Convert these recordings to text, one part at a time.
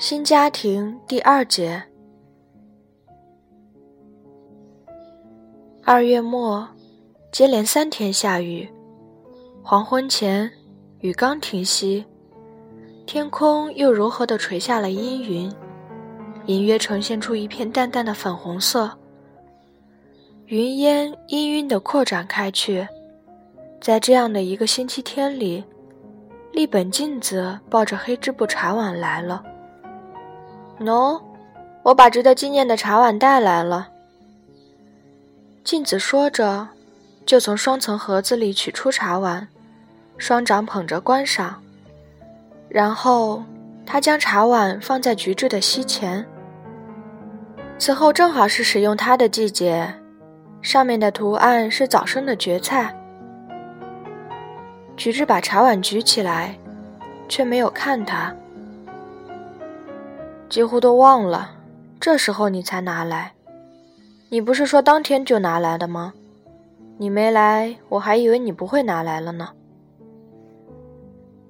新家庭第二节。二月末，接连三天下雨，黄昏前雨刚停息，天空又柔和地垂下了阴云，隐约呈现出一片淡淡的粉红色。云烟氤氲地扩展开去，在这样的一个星期天里，立本镜子抱着黑织布茶碗来了。喏，我把值得纪念的茶碗带来了。镜子说着，就从双层盒子里取出茶碗，双掌捧着观赏。然后，他将茶碗放在菊治的膝前。此后正好是使用它的季节，上面的图案是早生的蕨菜。菊治把茶碗举起来，却没有看他。几乎都忘了，这时候你才拿来。你不是说当天就拿来的吗？你没来，我还以为你不会拿来了呢。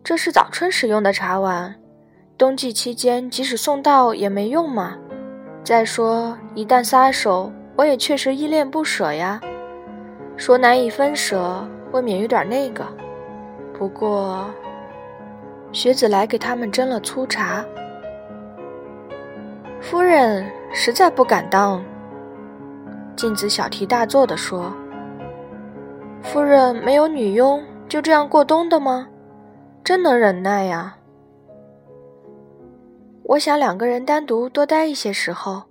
这是早春使用的茶碗，冬季期间即使送到也没用嘛。再说，一旦撒手，我也确实依恋不舍呀。说难以分舍，未免有点那个。不过，学子来给他们斟了粗茶。夫人实在不敢当。镜子小题大做地说：“夫人没有女佣，就这样过冬的吗？真能忍耐呀！我想两个人单独多待一些时候。”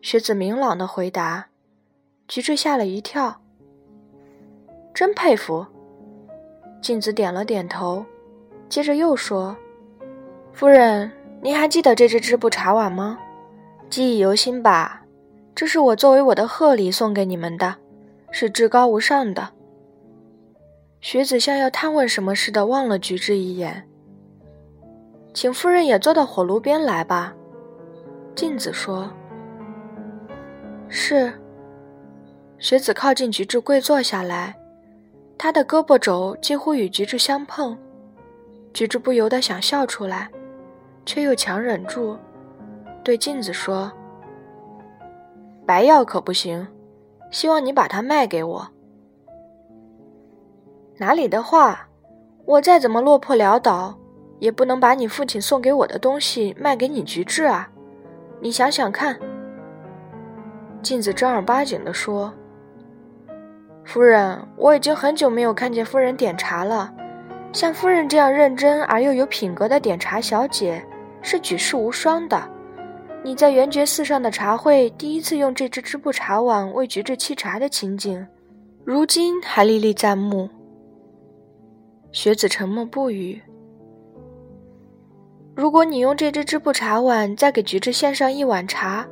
学子明朗的回答，菊治吓了一跳。真佩服。镜子点了点头，接着又说：“夫人。”您还记得这只织布茶碗吗？记忆犹新吧。这是我作为我的贺礼送给你们的，是至高无上的。学子像要探问什么似的望了菊治一眼。请夫人也坐到火炉边来吧。镜子说：“是。”学子靠近菊治跪坐下来，他的胳膊肘几乎与菊治相碰，菊治不由得想笑出来。却又强忍住，对镜子说：“白药可不行，希望你把它卖给我。”哪里的话，我再怎么落魄潦倒，也不能把你父亲送给我的东西卖给你菊治啊！你想想看。”镜子正儿八经地说：“夫人，我已经很久没有看见夫人点茶了，像夫人这样认真而又有品格的点茶小姐。”是举世无双的。你在圆觉寺上的茶会第一次用这只织布茶碗为菊治沏茶的情景，如今还历历在目。学子沉默不语。如果你用这只织布茶碗再给菊治献上一碗茶，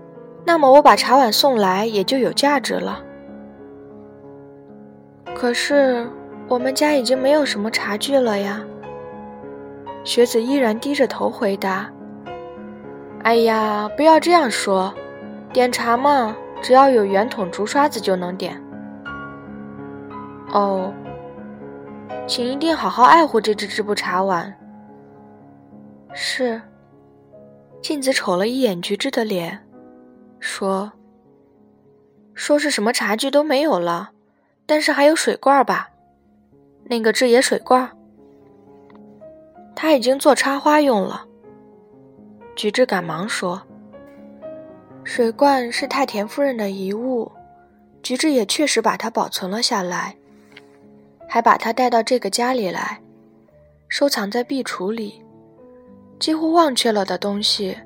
那么我把茶碗送来也就有价值了。可是我们家已经没有什么茶具了呀。学子依然低着头回答。哎呀，不要这样说，点茶嘛，只要有圆筒、竹刷子就能点。哦，请一定好好爱护这只织布茶碗。是。镜子瞅了一眼菊治的脸，说：“说是什么茶具都没有了，但是还有水罐吧？那个制野水罐，他已经做插花用了。”菊治赶忙说：“水罐是太田夫人的遗物，菊治也确实把它保存了下来，还把它带到这个家里来，收藏在壁橱里。几乎忘却了的东西，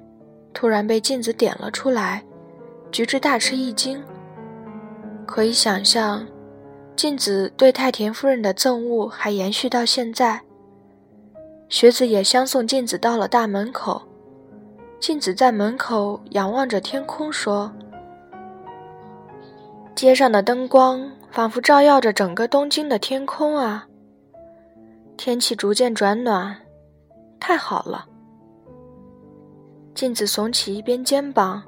突然被镜子点了出来，菊治大吃一惊。可以想象，镜子对太田夫人的憎恶还延续到现在。学子也相送镜子到了大门口。”镜子在门口仰望着天空，说：“街上的灯光仿佛照耀着整个东京的天空啊。天气逐渐转暖，太好了。”镜子耸起一边肩膀，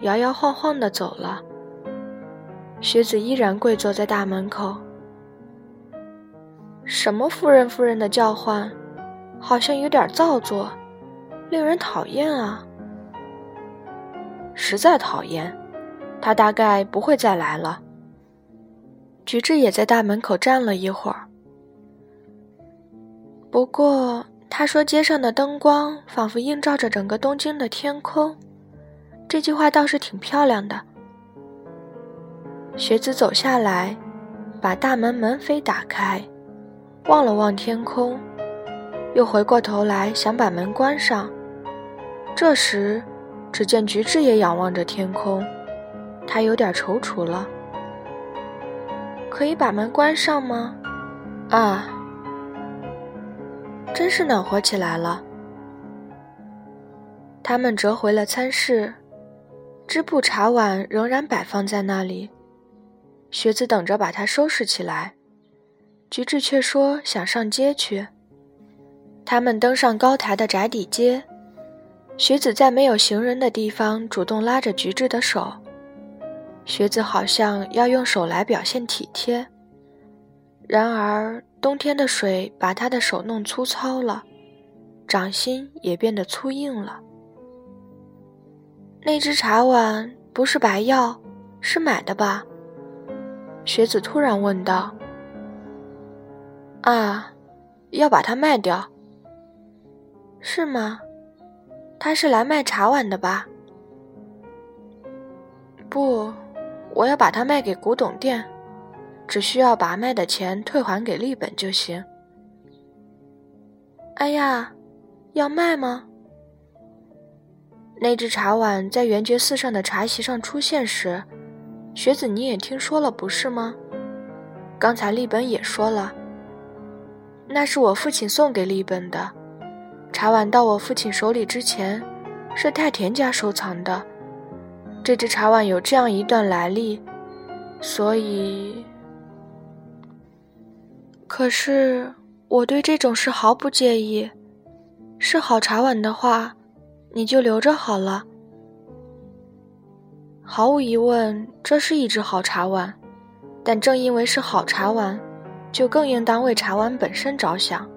摇摇晃晃地走了。学子依然跪坐在大门口。什么夫人夫人的叫唤，好像有点造作。令人讨厌啊！实在讨厌，他大概不会再来了。菊治也在大门口站了一会儿。不过他说街上的灯光仿佛映照着整个东京的天空，这句话倒是挺漂亮的。学子走下来，把大门门扉打开，望了望天空，又回过头来想把门关上。这时，只见菊治也仰望着天空，他有点踌躇了。可以把门关上吗？啊，真是暖和起来了。他们折回了餐室，织布茶碗仍然摆放在那里。学子等着把它收拾起来，菊治却说想上街去。他们登上高台的宅邸街，学子在没有行人的地方主动拉着菊治的手。学子好像要用手来表现体贴，然而冬天的水把他的手弄粗糙了，掌心也变得粗硬了。那只茶碗不是白药，是买的吧？学子突然问道：“啊，要把它卖掉？是吗？他是来卖茶碗的吧？不，我要把它卖给古董店，只需要把卖的钱退还给利本就行。”哎呀，要卖吗？那只茶碗在圆觉寺上的茶席上出现时。学子，你也听说了不是吗？刚才立本也说了，那是我父亲送给立本的。茶碗到我父亲手里之前，是太田家收藏的。这只茶碗有这样一段来历，所以……可是我对这种事毫不介意。是好茶碗的话，你就留着好了。毫无疑问，这是一只好茶碗，但正因为是好茶碗，就更应当为茶碗本身着想，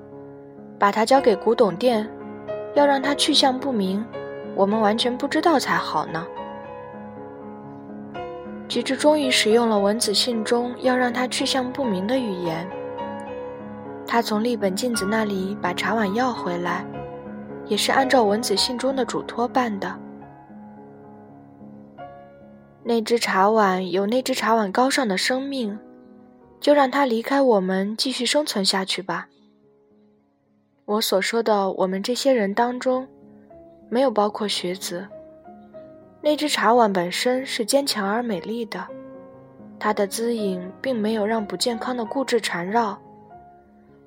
把它交给古董店，要让它去向不明，我们完全不知道才好呢。菊治终于使用了文子信中要让它去向不明的语言。他从立本镜子那里把茶碗要回来，也是按照文子信中的嘱托办的。那只茶碗有那只茶碗高尚的生命，就让它离开我们，继续生存下去吧。我所说的我们这些人当中，没有包括学子。那只茶碗本身是坚强而美丽的，它的姿影并没有让不健康的固执缠绕。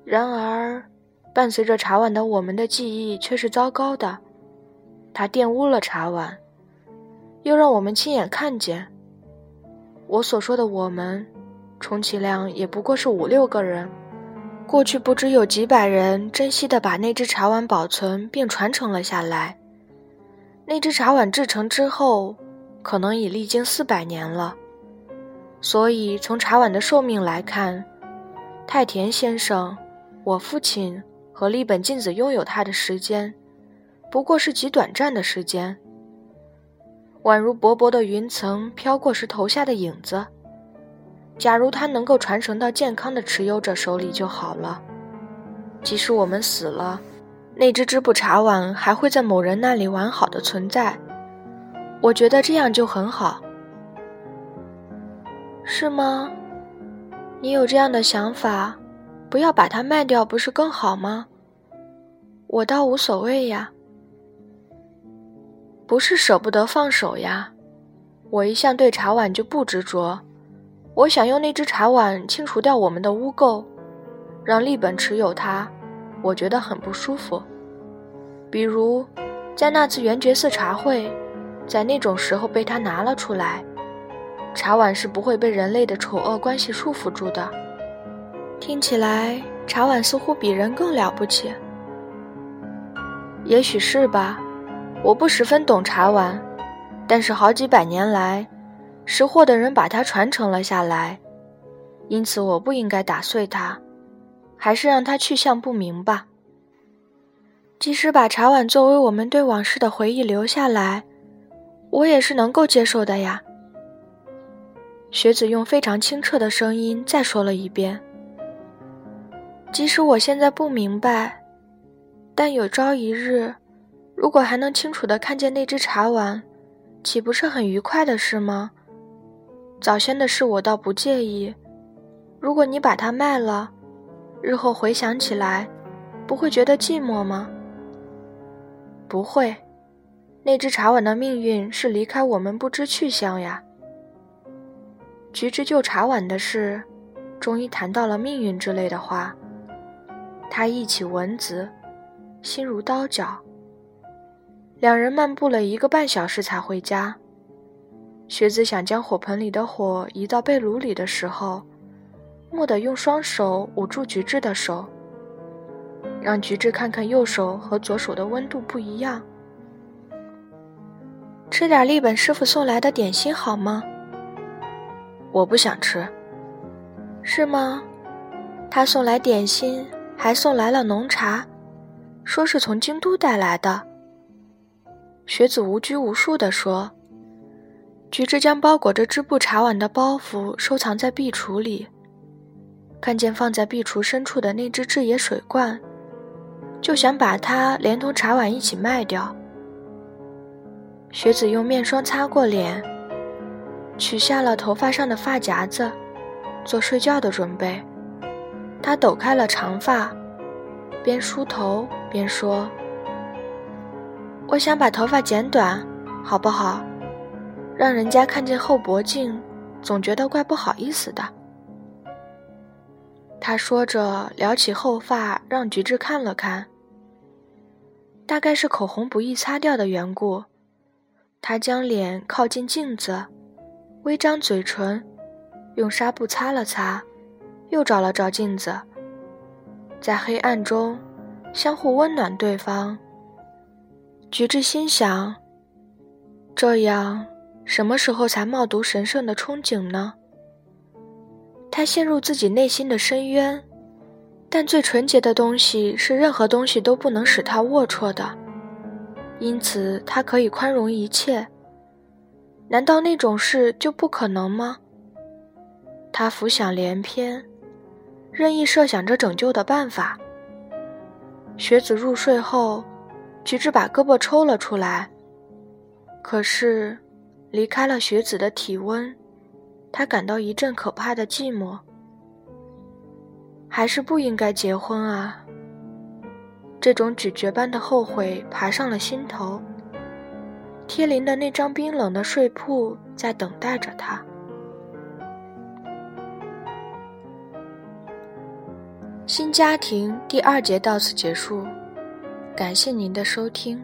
然而，伴随着茶碗的我们的记忆却是糟糕的，它玷污了茶碗。又让我们亲眼看见。我所说的我们，充其量也不过是五六个人。过去不知有几百人珍惜地把那只茶碗保存并传承了下来。那只茶碗制成之后，可能已历经四百年了。所以从茶碗的寿命来看，太田先生、我父亲和立本静子拥有它的时间，不过是极短暂的时间。宛如薄薄的云层飘过时投下的影子。假如它能够传承到健康的持有者手里就好了。即使我们死了，那只织布茶碗还会在某人那里完好的存在。我觉得这样就很好。是吗？你有这样的想法，不要把它卖掉不是更好吗？我倒无所谓呀。不是舍不得放手呀，我一向对茶碗就不执着。我想用那只茶碗清除掉我们的污垢，让立本持有它，我觉得很不舒服。比如，在那次圆觉寺茶会，在那种时候被他拿了出来，茶碗是不会被人类的丑恶关系束缚住的。听起来，茶碗似乎比人更了不起。也许是吧。我不十分懂茶碗，但是好几百年来，识货的人把它传承了下来，因此我不应该打碎它，还是让它去向不明吧。即使把茶碗作为我们对往事的回忆留下来，我也是能够接受的呀。学子用非常清澈的声音再说了一遍。即使我现在不明白，但有朝一日，如果还能清楚的看见那只茶碗，岂不是很愉快的事吗？早先的事我倒不介意，如果你把它卖了，日后回想起来，不会觉得寂寞吗？不会，那只茶碗的命运是离开我们不知去向呀。菊之救茶碗的事，终于谈到了命运之类的话。他忆起文子，心如刀绞。两人漫步了一个半小时才回家。学子想将火盆里的火移到被炉里的时候，蓦地用双手捂住菊治的手。让菊治看看右手和左手的温度不一样。吃点立本师傅送来的点心好吗？我不想吃。是吗？他送来点心，还送来了浓茶，说是从京都带来的。学子无拘无束地说。菊治将包裹着织布茶碗的包袱收藏在壁橱里，看见放在壁橱深处的那只制野水罐。就想把它连同茶碗一起卖掉。学子用面霜擦过脸，取下了头发上的发夹子，做睡觉的准备。他抖开了长发，边梳头边说：“我想把头发剪短，好不好？让人家看见后脖颈，总觉得怪不好意思的。”他说着，撩起后发，让菊治看了看。大概是口红不易擦掉的缘故，他将脸靠近镜子，微张嘴唇，用纱布擦了擦，又照了照镜子，在黑暗中相互温暖对方。菊治心想：这样，什么时候才冒读神圣的憧憬呢？他陷入自己内心的深渊，但最纯洁的东西是任何东西都不能使他龌龊的，因此他可以宽容一切。难道那种事就不可能吗？他浮想联翩，任意设想着拯救的办法。学子入睡后，菊治把胳膊抽了出来，可是离开了学子的体温。他感到一阵可怕的寂寞，还是不应该结婚啊！这种咀嚼般的后悔爬上了心头。贴邻的那张冰冷的睡铺在等待着他。新家庭第二节到此结束，感谢您的收听。